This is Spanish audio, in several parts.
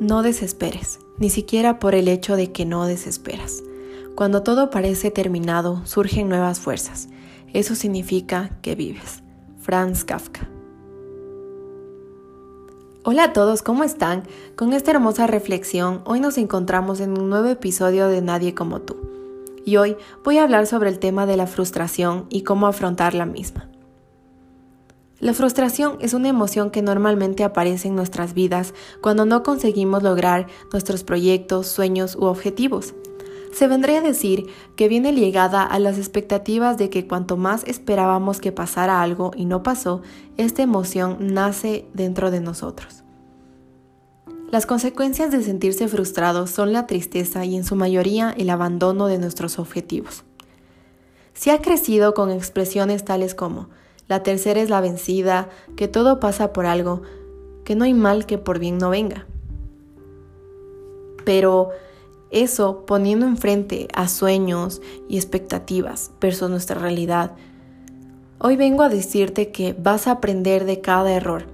No desesperes, ni siquiera por el hecho de que no desesperas. Cuando todo parece terminado, surgen nuevas fuerzas. Eso significa que vives. Franz Kafka. Hola a todos, ¿cómo están? Con esta hermosa reflexión, hoy nos encontramos en un nuevo episodio de Nadie como tú. Y hoy voy a hablar sobre el tema de la frustración y cómo afrontar la misma. La frustración es una emoción que normalmente aparece en nuestras vidas cuando no conseguimos lograr nuestros proyectos, sueños u objetivos. Se vendría a decir que viene ligada a las expectativas de que cuanto más esperábamos que pasara algo y no pasó, esta emoción nace dentro de nosotros. Las consecuencias de sentirse frustrados son la tristeza y en su mayoría el abandono de nuestros objetivos. Se ha crecido con expresiones tales como la tercera es la vencida, que todo pasa por algo, que no hay mal que por bien no venga. Pero eso poniendo enfrente a sueños y expectativas versus nuestra realidad, hoy vengo a decirte que vas a aprender de cada error,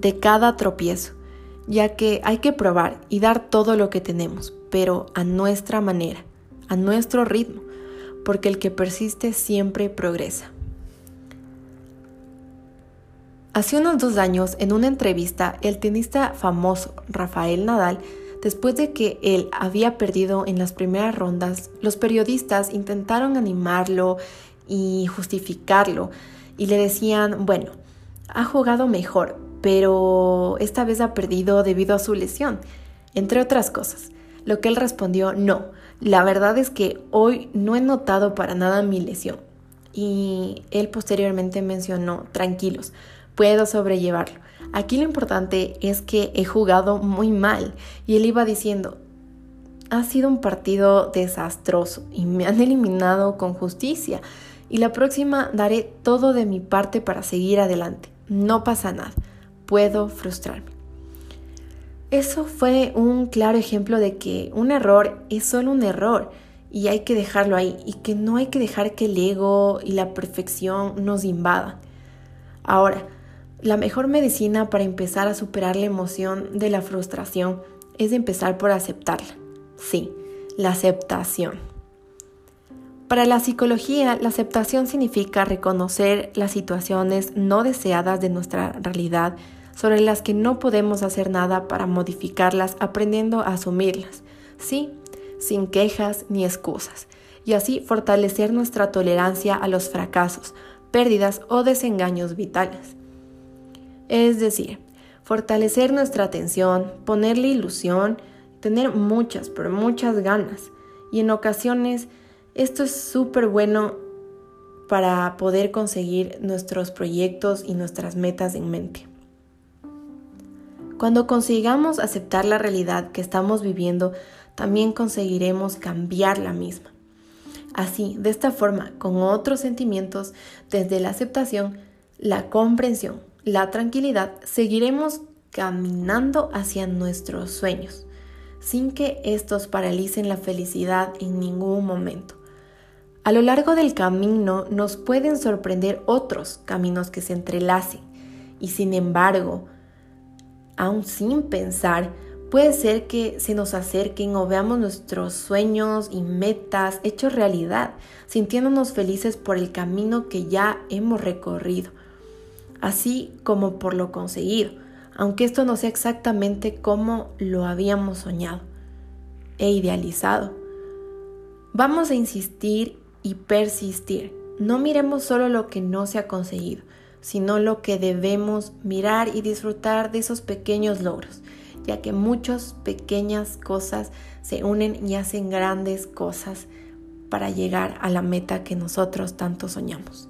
de cada tropiezo, ya que hay que probar y dar todo lo que tenemos, pero a nuestra manera, a nuestro ritmo, porque el que persiste siempre progresa. Hace unos dos años, en una entrevista, el tenista famoso Rafael Nadal, después de que él había perdido en las primeras rondas, los periodistas intentaron animarlo y justificarlo y le decían, bueno, ha jugado mejor, pero esta vez ha perdido debido a su lesión, entre otras cosas. Lo que él respondió, no, la verdad es que hoy no he notado para nada mi lesión. Y él posteriormente mencionó, tranquilos, puedo sobrellevarlo. Aquí lo importante es que he jugado muy mal y él iba diciendo, ha sido un partido desastroso y me han eliminado con justicia y la próxima daré todo de mi parte para seguir adelante. No pasa nada, puedo frustrarme. Eso fue un claro ejemplo de que un error es solo un error y hay que dejarlo ahí y que no hay que dejar que el ego y la perfección nos invadan. Ahora, la mejor medicina para empezar a superar la emoción de la frustración es empezar por aceptarla. Sí, la aceptación. Para la psicología, la aceptación significa reconocer las situaciones no deseadas de nuestra realidad sobre las que no podemos hacer nada para modificarlas aprendiendo a asumirlas, sí, sin quejas ni excusas, y así fortalecer nuestra tolerancia a los fracasos, pérdidas o desengaños vitales. Es decir, fortalecer nuestra atención, ponerle ilusión, tener muchas, pero muchas ganas. Y en ocasiones esto es súper bueno para poder conseguir nuestros proyectos y nuestras metas en mente. Cuando consigamos aceptar la realidad que estamos viviendo, también conseguiremos cambiar la misma. Así, de esta forma, con otros sentimientos, desde la aceptación, la comprensión, la tranquilidad, seguiremos caminando hacia nuestros sueños, sin que estos paralicen la felicidad en ningún momento. A lo largo del camino nos pueden sorprender otros caminos que se entrelacen y sin embargo, aún sin pensar, puede ser que se nos acerquen o veamos nuestros sueños y metas hechos realidad, sintiéndonos felices por el camino que ya hemos recorrido así como por lo conseguido, aunque esto no sea exactamente como lo habíamos soñado e idealizado. Vamos a insistir y persistir. No miremos solo lo que no se ha conseguido, sino lo que debemos mirar y disfrutar de esos pequeños logros, ya que muchas pequeñas cosas se unen y hacen grandes cosas para llegar a la meta que nosotros tanto soñamos.